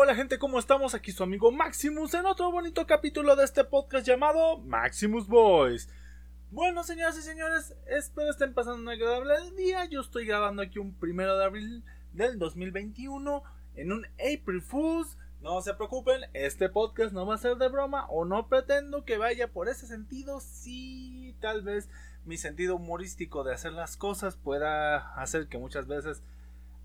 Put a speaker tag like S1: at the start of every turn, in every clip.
S1: hola gente, ¿cómo estamos? Aquí su amigo Maximus en otro bonito capítulo de este podcast llamado Maximus Boys. Bueno, señoras y señores, espero estén pasando un agradable día. Yo estoy grabando aquí un primero de abril del 2021 en un April Fools. No se preocupen, este podcast no va a ser de broma o no pretendo que vaya por ese sentido. Sí, tal vez mi sentido humorístico de hacer las cosas pueda hacer que muchas veces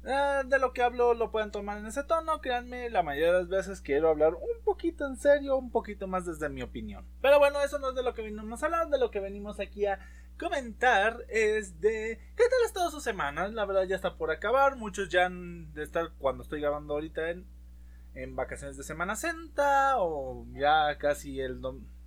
S1: eh, de lo que hablo lo pueden tomar en ese tono. Créanme, la mayoría de las veces quiero hablar un poquito en serio, un poquito más desde mi opinión. Pero bueno, eso no es de lo que venimos a hablar, de lo que venimos aquí a comentar es de qué tal ha estado su semana. La verdad ya está por acabar. Muchos ya han de estar cuando estoy grabando ahorita en, en vacaciones de Semana Santa o ya casi el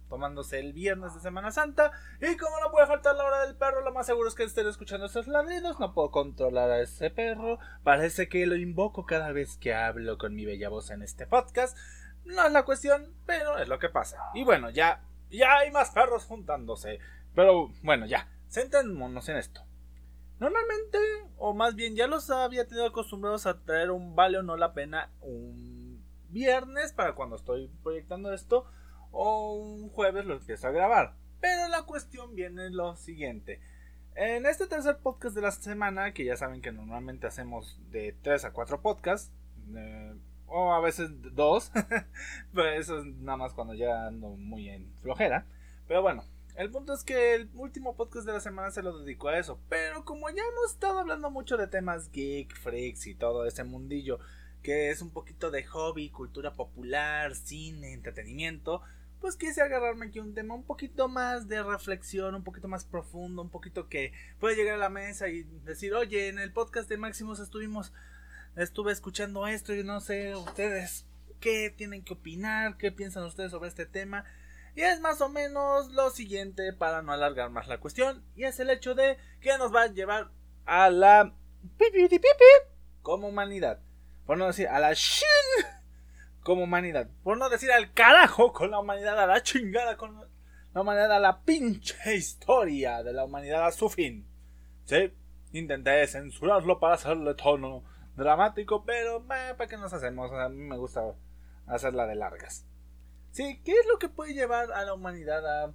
S1: tomándose el viernes de Semana Santa. Y como no puede faltar la hora del perro, lo más seguro es que estén escuchando esos ladridos. No puedo controlar a ese perro. Parece que lo invoco cada vez que hablo con mi bella voz en este podcast. No es la cuestión, pero es lo que pasa. Y bueno, ya, ya hay más perros juntándose. Pero bueno, ya, centrémonos en esto. Normalmente, o más bien ya los había tenido acostumbrados a traer un vale o no la pena un viernes para cuando estoy proyectando esto o un jueves lo empiezo a grabar. Pero la cuestión viene lo siguiente. En este tercer podcast de la semana, que ya saben que normalmente hacemos de 3 a 4 podcasts, eh, o a veces 2, pero eso es nada más cuando ya ando muy en flojera. Pero bueno, el punto es que el último podcast de la semana se lo dedico a eso. Pero como ya hemos estado hablando mucho de temas geek, freaks y todo ese mundillo, que es un poquito de hobby, cultura popular, cine, entretenimiento, pues quise agarrarme aquí un tema un poquito más de reflexión, un poquito más profundo, un poquito que puede llegar a la mesa y decir, oye, en el podcast de Máximos estuvimos, estuve escuchando esto y no sé ustedes qué tienen que opinar, qué piensan ustedes sobre este tema. Y es más o menos lo siguiente para no alargar más la cuestión. Y es el hecho de que nos va a llevar a la como humanidad. Por no decir a la shin como humanidad. Por no decir al carajo con la humanidad, a la chingada con la humanidad, a la pinche historia de la humanidad a su fin. Sí, intenté censurarlo para hacerle tono dramático, pero ¿para qué nos hacemos? A mí me gusta hacerla de largas. Sí, ¿qué es lo que puede llevar a la humanidad a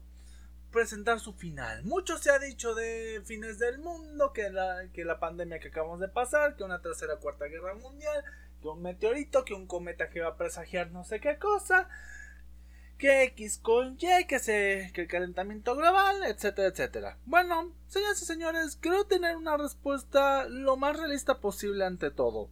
S1: presentar su final? Mucho se ha dicho de fines del mundo, que la, que la pandemia que acabamos de pasar, que una tercera cuarta guerra mundial, que un meteorito, que un cometa que va a presagiar no sé qué cosa, que X con Y, que, se, que el calentamiento global, etcétera, etcétera. Bueno, señores y señores, quiero tener una respuesta lo más realista posible ante todo.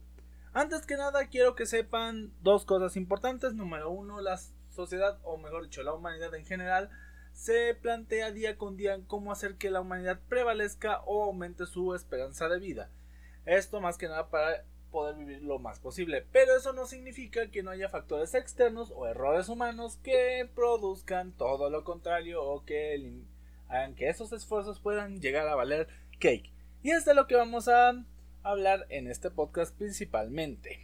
S1: Antes que nada, quiero que sepan dos cosas importantes. Número uno, la sociedad, o mejor dicho, la humanidad en general, se plantea día con día cómo hacer que la humanidad prevalezca o aumente su esperanza de vida. Esto más que nada para poder vivir lo más posible. Pero eso no significa que no haya factores externos o errores humanos que produzcan todo lo contrario o que hagan que esos esfuerzos puedan llegar a valer cake. Y es de lo que vamos a hablar en este podcast principalmente.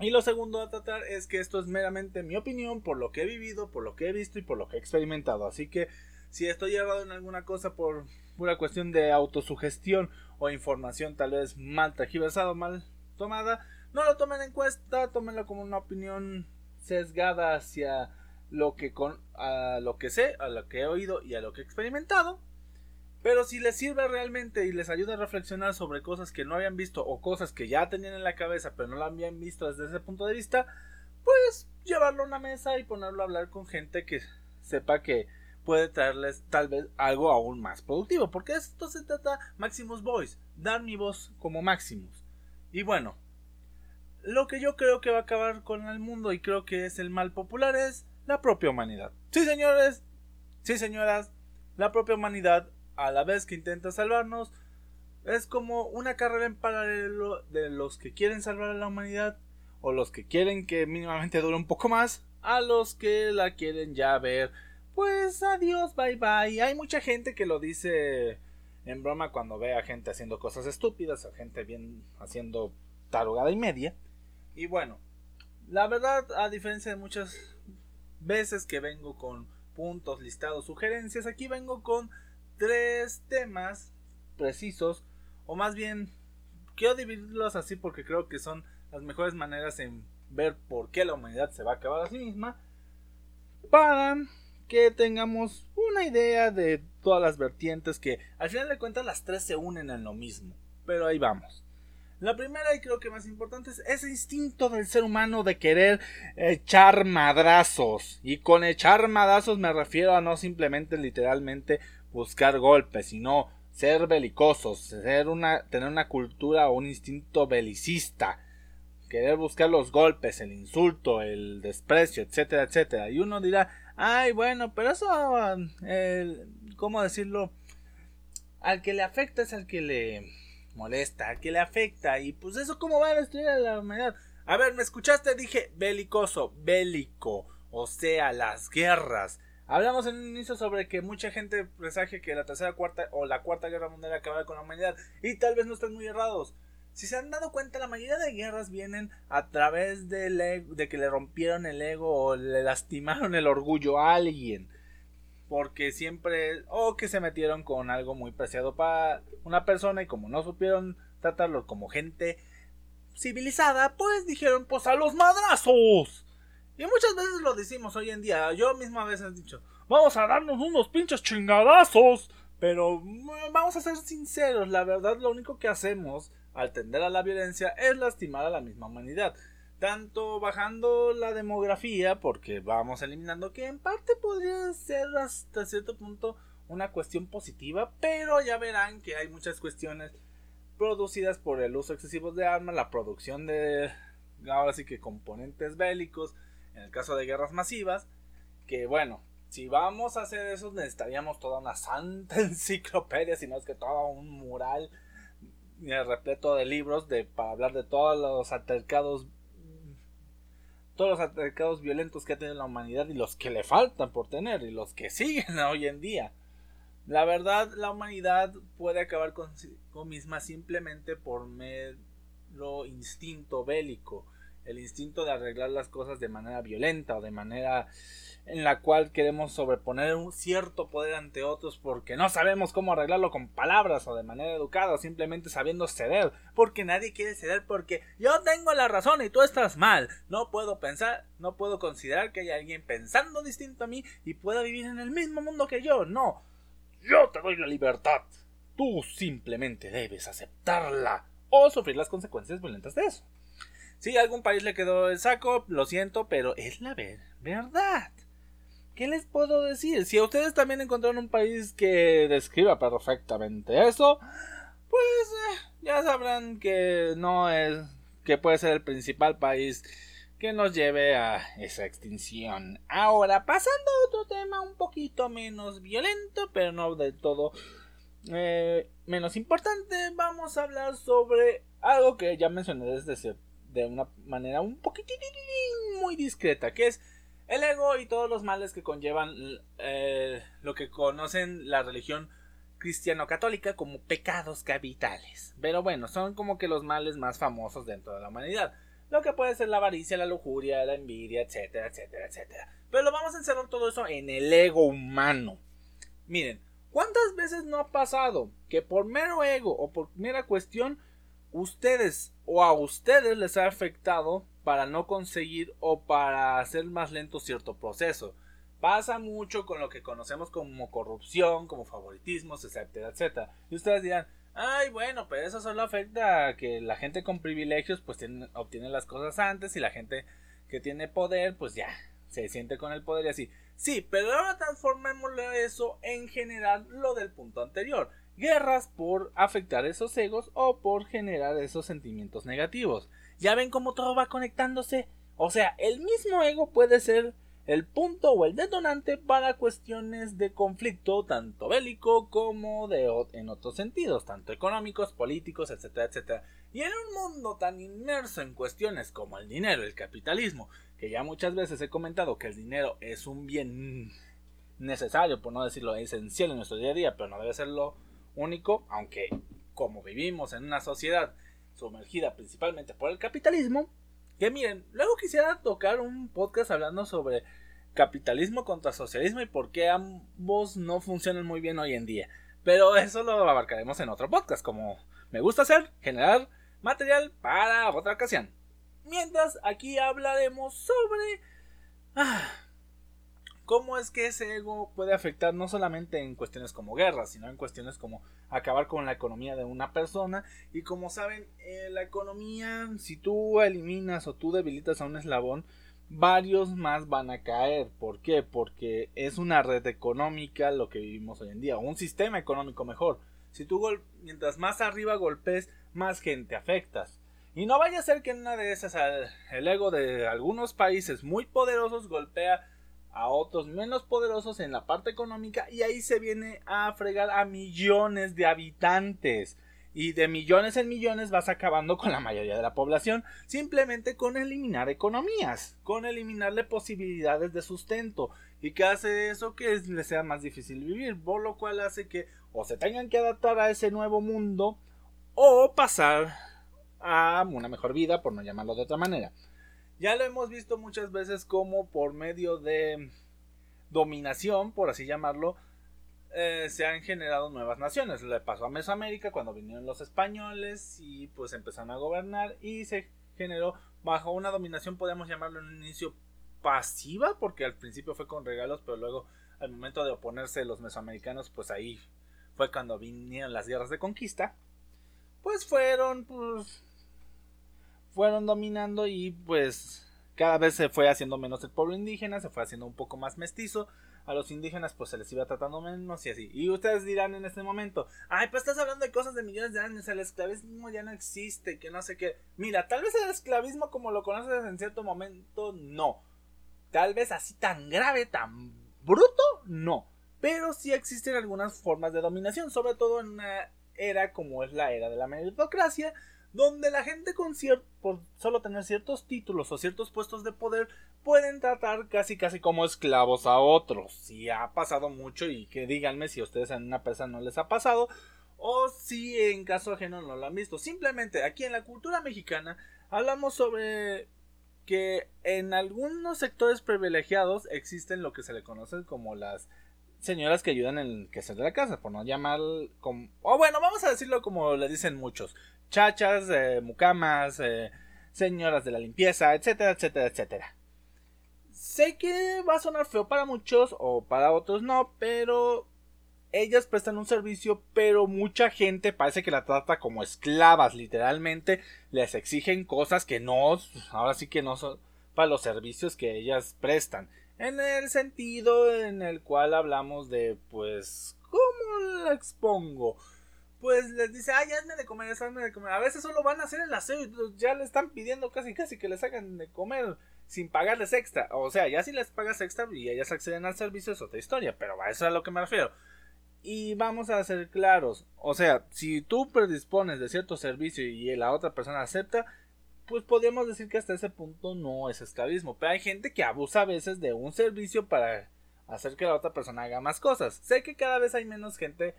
S1: Y lo segundo a tratar es que esto es meramente mi opinión por lo que he vivido, por lo que he visto y por lo que he experimentado. Así que si estoy errado en alguna cosa por pura cuestión de autosugestión o información tal vez mal tergiversado, mal tomada, no lo tomen en cuenta, tómenlo como una opinión sesgada hacia lo que con a lo que sé, a lo que he oído y a lo que he experimentado. Pero si les sirve realmente y les ayuda a reflexionar sobre cosas que no habían visto o cosas que ya tenían en la cabeza pero no la habían visto desde ese punto de vista, pues llevarlo a una mesa y ponerlo a hablar con gente que sepa que puede traerles tal vez algo aún más productivo. Porque esto se trata Maximus Voice, dar mi voz como Maximus. Y bueno, lo que yo creo que va a acabar con el mundo y creo que es el mal popular es la propia humanidad. Sí, señores, sí, señoras, la propia humanidad, a la vez que intenta salvarnos, es como una carrera en paralelo de los que quieren salvar a la humanidad o los que quieren que mínimamente dure un poco más a los que la quieren ya ver. Pues adiós, bye bye. Hay mucha gente que lo dice en broma cuando ve a gente haciendo cosas estúpidas, a gente bien haciendo tarugada y media. Y bueno, la verdad, a diferencia de muchas veces que vengo con puntos, listados, sugerencias, aquí vengo con tres temas precisos, o más bien, quiero dividirlos así porque creo que son las mejores maneras en ver por qué la humanidad se va a acabar a sí misma, para que tengamos una idea de todas las vertientes que al final de cuentas las tres se unen en lo mismo. Pero ahí vamos. La primera y creo que más importante es ese instinto del ser humano de querer echar madrazos. Y con echar madrazos me refiero a no simplemente literalmente buscar golpes, sino ser belicosos, ser una, tener una cultura o un instinto belicista, querer buscar los golpes, el insulto, el desprecio, etcétera, etcétera. Y uno dirá, ay, bueno, pero eso, ¿cómo decirlo? Al que le afecta es al que le molesta, que le afecta y pues eso cómo va a destruir a la humanidad. A ver, ¿me escuchaste? Dije bélicoso, bélico, o sea, las guerras. Hablamos en un inicio sobre que mucha gente presagia que la tercera, cuarta o la cuarta guerra mundial acabará con la humanidad y tal vez no estén muy errados. Si se han dado cuenta, la mayoría de guerras vienen a través de, de que le rompieron el ego o le lastimaron el orgullo a alguien. Porque siempre o que se metieron con algo muy preciado para una persona y como no supieron tratarlo como gente civilizada, pues dijeron pues a los madrazos. Y muchas veces lo decimos hoy en día, yo misma a veces he dicho, vamos a darnos unos pinches chingadazos, pero mm, vamos a ser sinceros, la verdad lo único que hacemos al tender a la violencia es lastimar a la misma humanidad. Tanto bajando la demografía, porque vamos eliminando, que en parte podría ser hasta cierto punto una cuestión positiva, pero ya verán que hay muchas cuestiones producidas por el uso excesivo de armas, la producción de, ahora sí que componentes bélicos, en el caso de guerras masivas, que bueno, si vamos a hacer eso necesitaríamos toda una santa enciclopedia, si no es que todo un mural repleto de libros de, para hablar de todos los altercados todos los atacados violentos que ha tenido la humanidad y los que le faltan por tener y los que siguen hoy en día. La verdad, la humanidad puede acabar con, con misma simplemente por mero instinto bélico, el instinto de arreglar las cosas de manera violenta o de manera en la cual queremos sobreponer un cierto poder ante otros porque no sabemos cómo arreglarlo con palabras o de manera educada o simplemente sabiendo ceder, porque nadie quiere ceder porque yo tengo la razón y tú estás mal. No puedo pensar, no puedo considerar que haya alguien pensando distinto a mí y pueda vivir en el mismo mundo que yo. No. Yo te doy la libertad. Tú simplemente debes aceptarla o sufrir las consecuencias violentas de eso. Si algún país le quedó el saco, lo siento, pero es la verdad. ¿Qué les puedo decir? Si ustedes también encontraron un país que describa perfectamente eso, pues eh, ya sabrán que no es que puede ser el principal país que nos lleve a esa extinción. Ahora, pasando a otro tema un poquito menos violento, pero no del todo eh, menos importante, vamos a hablar sobre algo que ya mencioné desde de una manera un poquitín muy discreta, que es el ego y todos los males que conllevan eh, lo que conocen la religión cristiano-católica como pecados capitales. Pero bueno, son como que los males más famosos dentro de la humanidad. Lo que puede ser la avaricia, la lujuria, la envidia, etcétera, etcétera, etcétera. Pero lo vamos a encerrar todo eso en el ego humano. Miren, ¿cuántas veces no ha pasado que por mero ego o por mera cuestión ustedes o a ustedes les ha afectado para no conseguir o para hacer más lento cierto proceso. Pasa mucho con lo que conocemos como corrupción, como favoritismos, etcétera, etcétera. Y ustedes dirán, ay, bueno, pero eso solo afecta a que la gente con privilegios pues obtiene las cosas antes y la gente que tiene poder pues ya se siente con el poder y así. Sí, pero ahora transformémoslo eso en general lo del punto anterior. Guerras por afectar esos egos o por generar esos sentimientos negativos. Ya ven cómo todo va conectándose. O sea, el mismo ego puede ser el punto o el detonante para cuestiones de conflicto, tanto bélico como de en otros sentidos, tanto económicos, políticos, etcétera, etcétera. Y en un mundo tan inmerso en cuestiones como el dinero, el capitalismo, que ya muchas veces he comentado que el dinero es un bien necesario, por no decirlo esencial en nuestro día a día, pero no debe ser lo único, aunque como vivimos en una sociedad sumergida principalmente por el capitalismo. Que miren, luego quisiera tocar un podcast hablando sobre capitalismo contra socialismo y por qué ambos no funcionan muy bien hoy en día. Pero eso lo abarcaremos en otro podcast, como me gusta hacer, generar material para otra ocasión. Mientras aquí hablaremos sobre ah, cómo es que ese ego puede afectar no solamente en cuestiones como guerra, sino en cuestiones como acabar con la economía de una persona. Y como saben, eh, la economía, si tú eliminas o tú debilitas a un eslabón, varios más van a caer. ¿Por qué? Porque es una red económica lo que vivimos hoy en día, un sistema económico mejor. Si tú mientras más arriba golpes, más gente afectas. Y no vaya a ser que en una de esas el ego de algunos países muy poderosos golpea a otros menos poderosos en la parte económica y ahí se viene a fregar a millones de habitantes. Y de millones en millones vas acabando con la mayoría de la población simplemente con eliminar economías, con eliminarle posibilidades de sustento. ¿Y que hace eso? Que les sea más difícil vivir, por lo cual hace que o se tengan que adaptar a ese nuevo mundo o pasar a una mejor vida, por no llamarlo de otra manera. Ya lo hemos visto muchas veces como por medio de dominación, por así llamarlo, eh, se han generado nuevas naciones. Le pasó a Mesoamérica cuando vinieron los españoles y pues empezaron a gobernar y se generó bajo una dominación, podemos llamarlo en un inicio pasiva, porque al principio fue con regalos, pero luego al momento de oponerse los mesoamericanos, pues ahí fue cuando vinieron las guerras de conquista. Pues fueron pues fueron dominando y pues cada vez se fue haciendo menos el pueblo indígena, se fue haciendo un poco más mestizo. A los indígenas pues se les iba tratando menos y así. Y ustedes dirán en este momento, ay, pues estás hablando de cosas de millones de años, el esclavismo ya no existe, que no sé qué. Mira, tal vez el esclavismo como lo conoces en cierto momento, no. Tal vez así tan grave, tan bruto, no. Pero sí existen algunas formas de dominación, sobre todo en una era como es la era de la meritocracia, donde la gente con cierto, por solo tener ciertos títulos o ciertos puestos de poder pueden tratar casi casi como esclavos a otros. Si ha pasado mucho y que díganme si a ustedes en una persona no les ha pasado o si en caso ajeno no lo han visto. Simplemente aquí en la cultura mexicana hablamos sobre que en algunos sectores privilegiados existen lo que se le conoce como las señoras que ayudan en el quehacer de la casa, por no llamar. O bueno, vamos a decirlo como le dicen muchos, chachas, eh, mucamas, eh, señoras de la limpieza, etcétera, etcétera, etcétera. Sé que va a sonar feo para muchos o para otros no, pero ellas prestan un servicio, pero mucha gente parece que la trata como esclavas, literalmente les exigen cosas que no, ahora sí que no son para los servicios que ellas prestan. En el sentido en el cual hablamos de, pues, ¿cómo la expongo? Pues les dice, ay, hazme de comer, hazme de comer. A veces solo van a hacer el aseo y ya le están pidiendo casi casi que les hagan de comer sin pagarles extra. O sea, ya si les pagas extra y ellas acceden al servicio es otra historia, pero a eso es a lo que me refiero. Y vamos a ser claros, o sea, si tú predispones de cierto servicio y la otra persona acepta, pues podríamos decir que hasta ese punto no es esclavismo. Pero hay gente que abusa a veces de un servicio para hacer que la otra persona haga más cosas. Sé que cada vez hay menos gente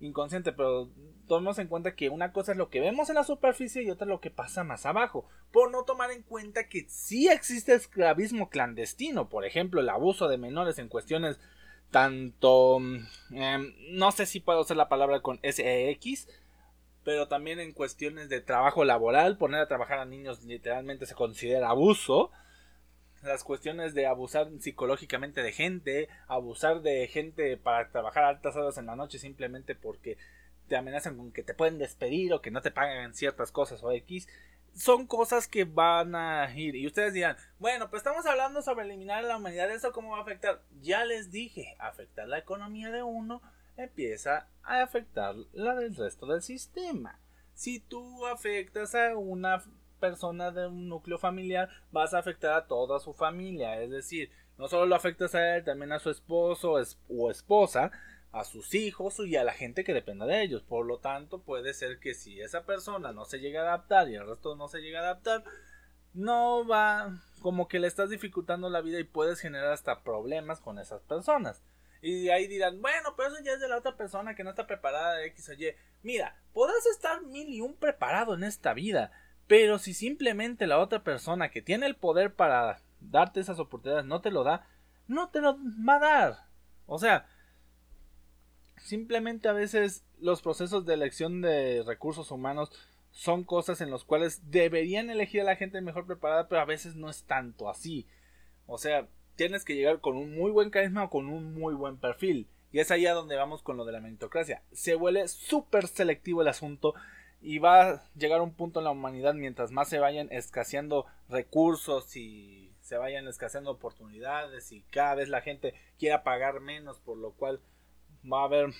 S1: inconsciente, pero tomemos en cuenta que una cosa es lo que vemos en la superficie y otra lo que pasa más abajo, por no tomar en cuenta que sí existe esclavismo clandestino, por ejemplo, el abuso de menores en cuestiones tanto, em, no sé si puedo usar la palabra con SEX, pero también en cuestiones de trabajo laboral, poner a trabajar a niños literalmente se considera abuso, las cuestiones de abusar psicológicamente de gente, abusar de gente para trabajar altas horas en la noche simplemente porque te amenazan con que te pueden despedir o que no te pagan ciertas cosas o X, son cosas que van a ir. Y ustedes dirán, bueno, pues estamos hablando sobre eliminar la humanidad, ¿eso cómo va a afectar? Ya les dije, afectar la economía de uno empieza a afectar la del resto del sistema. Si tú afectas a una persona de un núcleo familiar, vas a afectar a toda su familia. Es decir, no solo lo afectas a él, también a su esposo o esposa, a sus hijos y a la gente que dependa de ellos. Por lo tanto, puede ser que si esa persona no se llega a adaptar y el resto no se llega a adaptar, no va como que le estás dificultando la vida y puedes generar hasta problemas con esas personas. Y ahí dirán, bueno, pero eso ya es de la otra persona que no está preparada de X o Y. Mira, podrás estar mil y un preparado en esta vida, pero si simplemente la otra persona que tiene el poder para darte esas oportunidades no te lo da, no te lo va a dar. O sea, simplemente a veces los procesos de elección de recursos humanos son cosas en las cuales deberían elegir a la gente mejor preparada, pero a veces no es tanto así. O sea, tienes que llegar con un muy buen carisma o con un muy buen perfil. Y es allá donde vamos con lo de la meritocracia. Se vuelve súper selectivo el asunto y va a llegar un punto en la humanidad mientras más se vayan escaseando recursos y se vayan escaseando oportunidades y cada vez la gente quiera pagar menos, por lo cual va a haber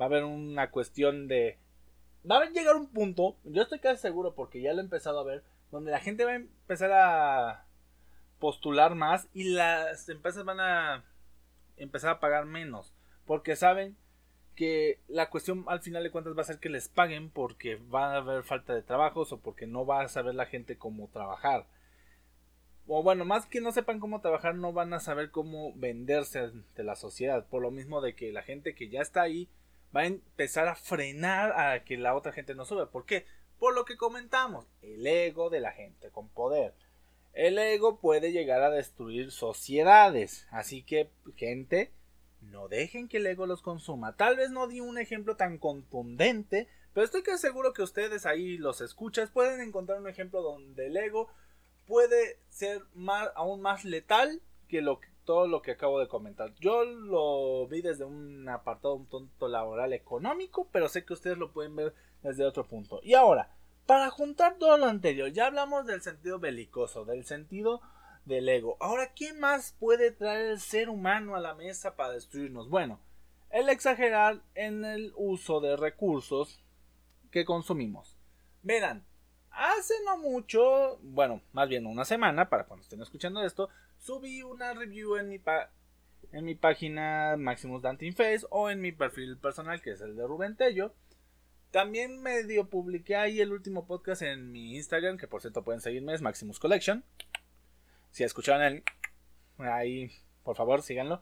S1: va a haber una cuestión de va a llegar un punto, yo estoy casi seguro porque ya lo he empezado a ver, donde la gente va a empezar a postular más y las empresas van a empezar a pagar menos, porque saben que la cuestión al final de cuentas va a ser que les paguen porque va a haber falta de trabajos o porque no va a saber la gente cómo trabajar. O bueno, más que no sepan cómo trabajar, no van a saber cómo venderse ante la sociedad. Por lo mismo de que la gente que ya está ahí va a empezar a frenar a que la otra gente no sube. ¿Por qué? Por lo que comentamos, el ego de la gente con poder. El ego puede llegar a destruir sociedades. Así que, gente, no dejen que el ego los consuma. Tal vez no di un ejemplo tan contundente, pero estoy casi seguro que ustedes ahí los escuchas pueden encontrar un ejemplo donde el ego puede ser más, aún más letal que lo que todo lo que acabo de comentar. Yo lo vi desde un apartado un tonto laboral económico, pero sé que ustedes lo pueden ver desde otro punto. Y ahora, para juntar todo lo anterior, ya hablamos del sentido belicoso, del sentido del ego. Ahora, ¿qué más puede traer el ser humano a la mesa para destruirnos? Bueno, el exagerar en el uso de recursos que consumimos. Verán, hace no mucho, bueno, más bien una semana, para cuando estén escuchando esto, subí una review en mi, en mi página Maximus Dante Face o en mi perfil personal que es el de Rubén Tello. También medio publiqué ahí el último podcast en mi Instagram, que por cierto pueden seguirme, es Maximus Collection. Si escucharon el ahí, por favor, síganlo.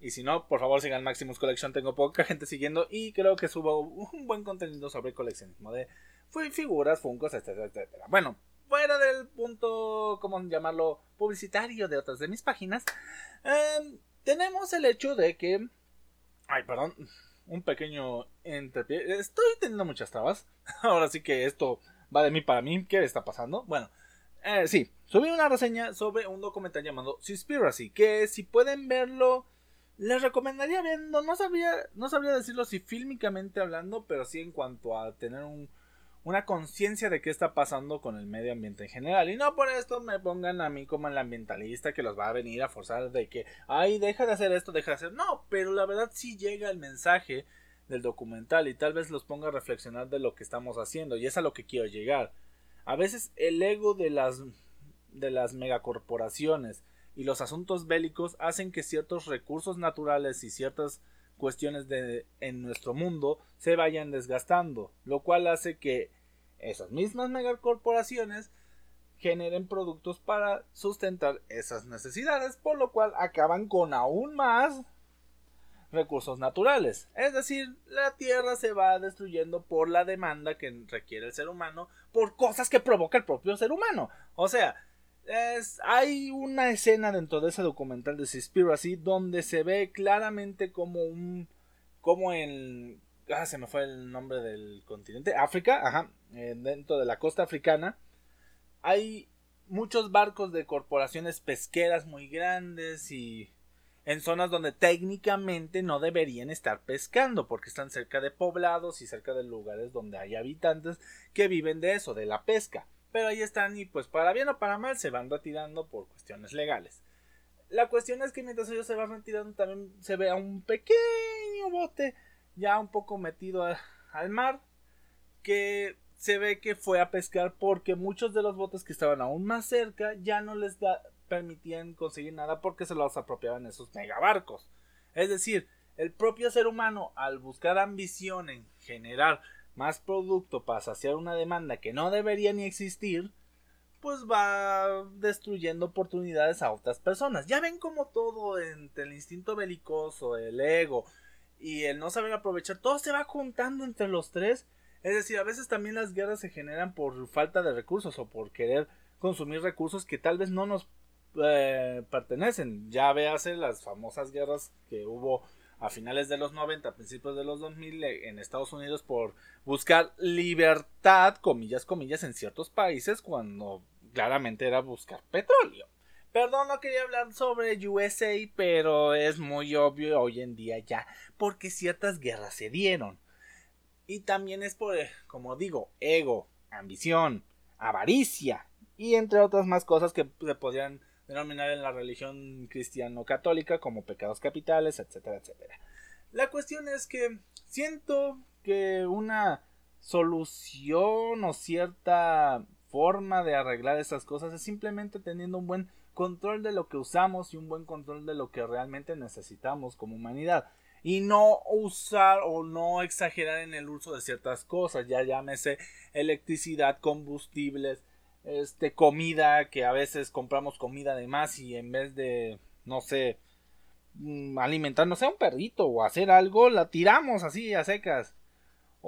S1: Y si no, por favor sigan Maximus Collection. Tengo poca gente siguiendo y creo que subo un buen contenido sobre coleccionismo de figuras, funcos, etcétera, etcétera. Bueno, fuera del punto, ¿cómo llamarlo? Publicitario de otras de mis páginas, em, tenemos el hecho de que... Ay, perdón, un pequeño entrepie. Estoy teniendo muchas trabas. Ahora sí que esto va de mí para mí. ¿Qué está pasando? Bueno, eh, sí, subí una reseña sobre un documental llamado Seaspiracy, que si pueden verlo... Les recomendaría viendo, no sabría, no sabría decirlo si fílmicamente hablando, pero sí en cuanto a tener un, una conciencia de qué está pasando con el medio ambiente en general. Y no por esto me pongan a mí como el ambientalista que los va a venir a forzar de que, ay, deja de hacer esto, deja de hacer. No, pero la verdad sí llega el mensaje del documental y tal vez los ponga a reflexionar de lo que estamos haciendo y es a lo que quiero llegar. A veces el ego de las de las megacorporaciones y los asuntos bélicos hacen que ciertos recursos naturales y ciertas cuestiones de, en nuestro mundo se vayan desgastando, lo cual hace que esas mismas megacorporaciones generen productos para sustentar esas necesidades, por lo cual acaban con aún más recursos naturales. Es decir, la Tierra se va destruyendo por la demanda que requiere el ser humano por cosas que provoca el propio ser humano. O sea, hay una escena dentro de ese documental de Seaspiracy donde se ve claramente como un como en ah, se me fue el nombre del continente África ajá eh, dentro de la costa africana hay muchos barcos de corporaciones pesqueras muy grandes y en zonas donde técnicamente no deberían estar pescando porque están cerca de poblados y cerca de lugares donde hay habitantes que viven de eso, de la pesca pero ahí están y pues para bien o para mal se van retirando por cuestiones legales. La cuestión es que mientras ellos se van retirando también se ve a un pequeño bote ya un poco metido al mar que se ve que fue a pescar porque muchos de los botes que estaban aún más cerca ya no les permitían conseguir nada porque se los apropiaban esos megabarcos. Es decir, el propio ser humano al buscar ambición en generar más producto para saciar una demanda que no debería ni existir, pues va destruyendo oportunidades a otras personas. Ya ven como todo entre el instinto belicoso, el ego y el no saber aprovechar, todo se va juntando entre los tres. Es decir, a veces también las guerras se generan por falta de recursos o por querer consumir recursos que tal vez no nos eh, pertenecen. Ya véase las famosas guerras que hubo a finales de los 90, principios de los 2000 eh, en Estados Unidos por buscar libertad, comillas, comillas, en ciertos países cuando claramente era buscar petróleo. Perdón, no quería hablar sobre USA, pero es muy obvio hoy en día ya, porque ciertas guerras se dieron. Y también es por, eh, como digo, ego, ambición, avaricia y entre otras más cosas que se podrían denominar en la religión cristiano-católica como pecados capitales, etcétera, etcétera. La cuestión es que siento que una solución o cierta forma de arreglar esas cosas es simplemente teniendo un buen control de lo que usamos y un buen control de lo que realmente necesitamos como humanidad y no usar o no exagerar en el uso de ciertas cosas, ya llámese electricidad, combustibles, este comida que a veces compramos comida de más y en vez de no sé mm, alimentar no sé un perrito o hacer algo la tiramos así a secas.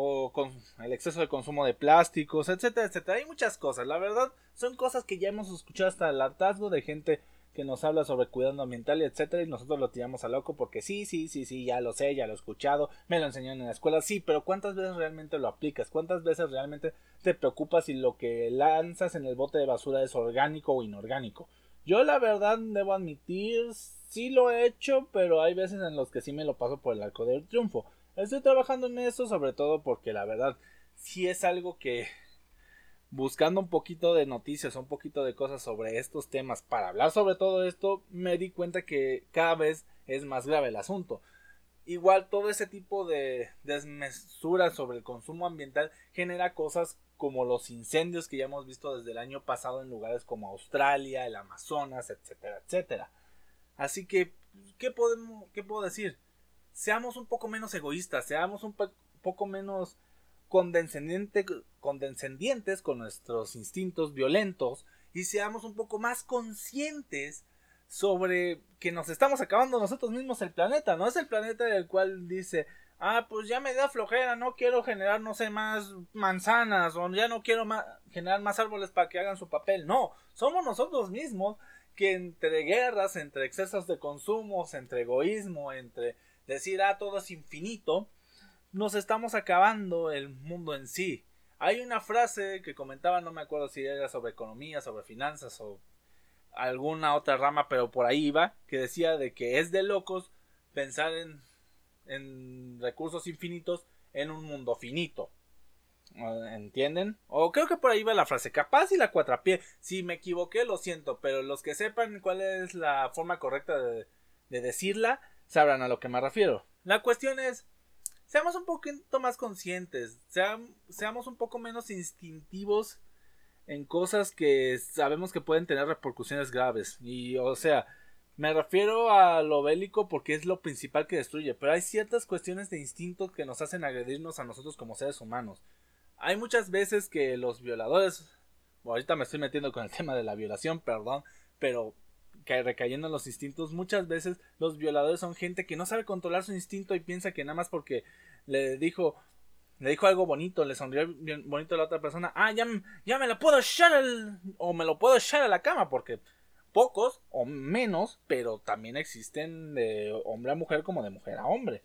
S1: O con el exceso de consumo de plásticos etcétera etcétera. Hay muchas cosas la verdad son cosas que ya hemos escuchado hasta el hartazgo de gente que nos habla sobre cuidado ambiental, etcétera, y nosotros lo tiramos a loco porque sí, sí, sí, sí, ya lo sé, ya lo he escuchado, me lo enseñaron en la escuela, sí, pero ¿cuántas veces realmente lo aplicas? ¿Cuántas veces realmente te preocupas si lo que lanzas en el bote de basura es orgánico o inorgánico? Yo la verdad debo admitir, sí lo he hecho, pero hay veces en los que sí me lo paso por el arco del triunfo. Estoy trabajando en eso, sobre todo porque la verdad sí es algo que buscando un poquito de noticias, un poquito de cosas sobre estos temas para hablar sobre todo esto, me di cuenta que cada vez es más grave el asunto. Igual todo ese tipo de desmesuras sobre el consumo ambiental genera cosas como los incendios que ya hemos visto desde el año pasado en lugares como Australia, el Amazonas, etcétera, etcétera. Así que, ¿qué, podemos, qué puedo decir? Seamos un poco menos egoístas, seamos un poco menos condescendientes con nuestros instintos violentos y seamos un poco más conscientes sobre que nos estamos acabando nosotros mismos el planeta, no es el planeta del cual dice, ah, pues ya me da flojera, no quiero generar, no sé, más manzanas, o ya no quiero generar más árboles para que hagan su papel, no, somos nosotros mismos que entre guerras, entre excesos de consumos, entre egoísmo, entre decir, ah, todo es infinito, nos estamos acabando el mundo en sí. Hay una frase que comentaba, no me acuerdo si era sobre economía, sobre finanzas o alguna otra rama, pero por ahí iba, que decía de que es de locos pensar en, en recursos infinitos en un mundo finito. ¿Entienden? O creo que por ahí va la frase. Capaz y la cuatrapié. Si me equivoqué, lo siento. Pero los que sepan cuál es la forma correcta de, de decirla, sabrán a lo que me refiero. La cuestión es seamos un poquito más conscientes, seamos un poco menos instintivos en cosas que sabemos que pueden tener repercusiones graves. Y, o sea, me refiero a lo bélico porque es lo principal que destruye, pero hay ciertas cuestiones de instinto que nos hacen agredirnos a nosotros como seres humanos. Hay muchas veces que los violadores, ahorita me estoy metiendo con el tema de la violación, perdón, pero recayendo en los instintos, muchas veces los violadores son gente que no sabe controlar su instinto y piensa que nada más porque le dijo le dijo algo bonito, le sonrió bonito a la otra persona, ah, ya, ya me lo puedo echar o me lo puedo echar a la cama, porque pocos o menos, pero también existen de hombre a mujer como de mujer a hombre.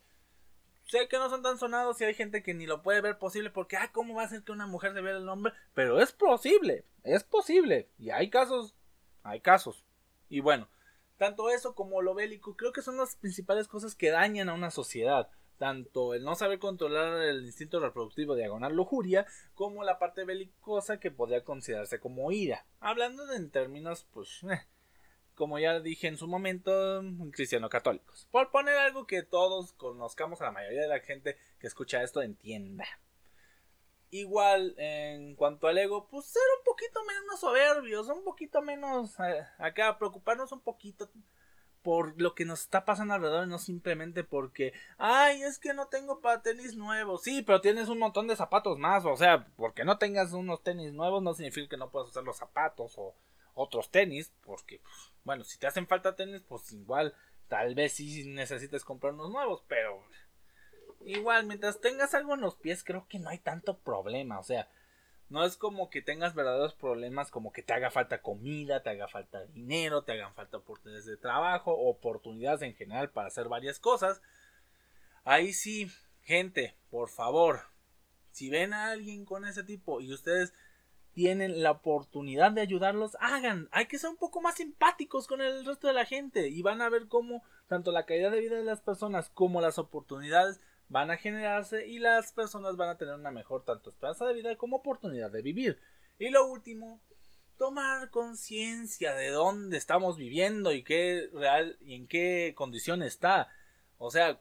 S1: Sé que no son tan sonados y hay gente que ni lo puede ver posible porque, ah, ¿cómo va a ser que una mujer se vea el hombre? Pero es posible, es posible. Y hay casos, hay casos. Y bueno, tanto eso como lo bélico creo que son las principales cosas que dañan a una sociedad. Tanto el no saber controlar el instinto reproductivo diagonal lujuria como la parte belicosa que podría considerarse como ira. Hablando en términos, pues, eh, como ya dije en su momento, cristiano-católicos. Por poner algo que todos conozcamos a la mayoría de la gente que escucha esto entienda. Igual, en cuanto al ego, pues ser un poquito menos soberbios, un poquito menos eh, acá, preocuparnos un poquito por lo que nos está pasando alrededor, no simplemente porque, ay, es que no tengo para tenis nuevos. Sí, pero tienes un montón de zapatos más, o sea, porque no tengas unos tenis nuevos no significa que no puedas usar los zapatos o otros tenis, porque, pues, bueno, si te hacen falta tenis, pues igual, tal vez sí necesites comprar unos nuevos, pero igual, mientras tengas algo en los pies, creo que no hay tanto problema. O sea, no es como que tengas verdaderos problemas como que te haga falta comida, te haga falta dinero, te hagan falta oportunidades de trabajo, oportunidades en general para hacer varias cosas. ahí sí, gente, por favor, si ven a alguien con ese tipo y ustedes tienen la oportunidad de ayudarlos, hagan. Hay que ser un poco más simpáticos con el resto de la gente y van a ver cómo tanto la calidad de vida de las personas como las oportunidades van a generarse y las personas van a tener una mejor tanto esperanza de vida como oportunidad de vivir. Y lo último, tomar conciencia de dónde estamos viviendo y qué real y en qué condición está. O sea,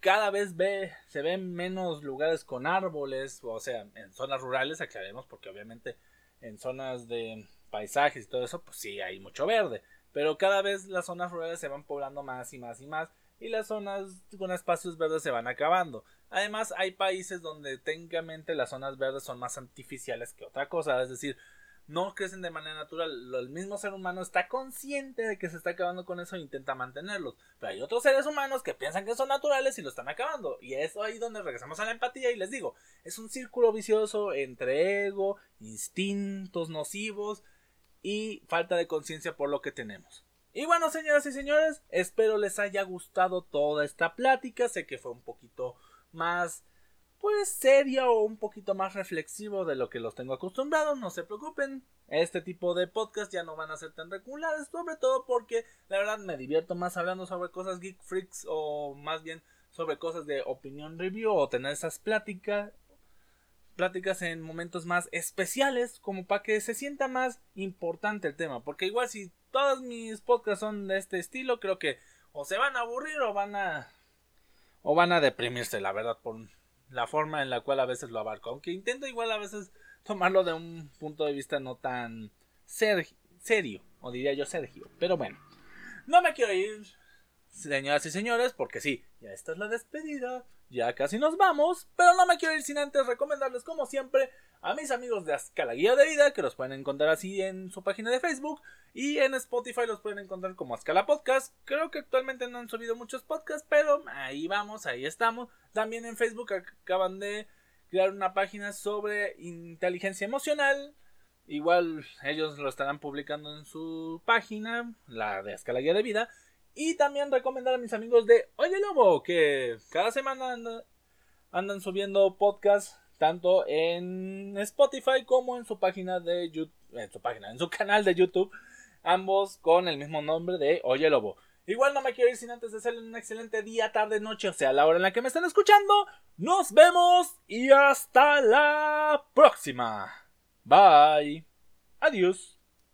S1: cada vez ve, se ven menos lugares con árboles, o sea, en zonas rurales, aclaremos, porque obviamente en zonas de paisajes y todo eso, pues sí, hay mucho verde. Pero cada vez las zonas rurales se van poblando más y más y más y las zonas con espacios verdes se van acabando. Además, hay países donde técnicamente las zonas verdes son más artificiales que otra cosa, es decir, no crecen de manera natural. El mismo ser humano está consciente de que se está acabando con eso e intenta mantenerlos. Pero hay otros seres humanos que piensan que son naturales y lo están acabando. Y es ahí donde regresamos a la empatía y les digo, es un círculo vicioso entre ego, instintos nocivos y falta de conciencia por lo que tenemos. Y bueno, señoras y señores, espero les haya gustado toda esta plática. Sé que fue un poquito más pues serio o un poquito más reflexivo de lo que los tengo acostumbrados, no se preocupen. Este tipo de podcast ya no van a ser tan regulares, sobre todo porque la verdad me divierto más hablando sobre cosas geek freaks o más bien sobre cosas de opinión review o tener esas pláticas pláticas en momentos más especiales como para que se sienta más importante el tema, porque igual si todos mis podcasts son de este estilo, creo que o se van a aburrir o van a o van a deprimirse, la verdad, por la forma en la cual a veces lo abarco. Aunque intento igual a veces tomarlo de un punto de vista no tan serio, o diría yo Sergio. Pero bueno, no me quiero ir, señoras y señores, porque sí, ya esta es la despedida, ya casi nos vamos, pero no me quiero ir sin antes recomendarles, como siempre, a mis amigos de Azcala Guía de Vida, que los pueden encontrar así en su página de Facebook, y en Spotify los pueden encontrar como Azcala Podcast. Creo que actualmente no han subido muchos podcasts, pero ahí vamos, ahí estamos. También en Facebook acaban de crear una página sobre inteligencia emocional. Igual ellos lo estarán publicando en su página, la de Azcala Guía de Vida. Y también recomendar a mis amigos de Oye Lobo, que cada semana andan, subiendo podcasts tanto en Spotify como en su página de YouTube, en su página, en su canal de YouTube, ambos con el mismo nombre de Oye Lobo. Igual no me quiero ir sin antes de hacerle un excelente día, tarde, noche, o sea, la hora en la que me están escuchando. Nos vemos y hasta la próxima. Bye. Adiós.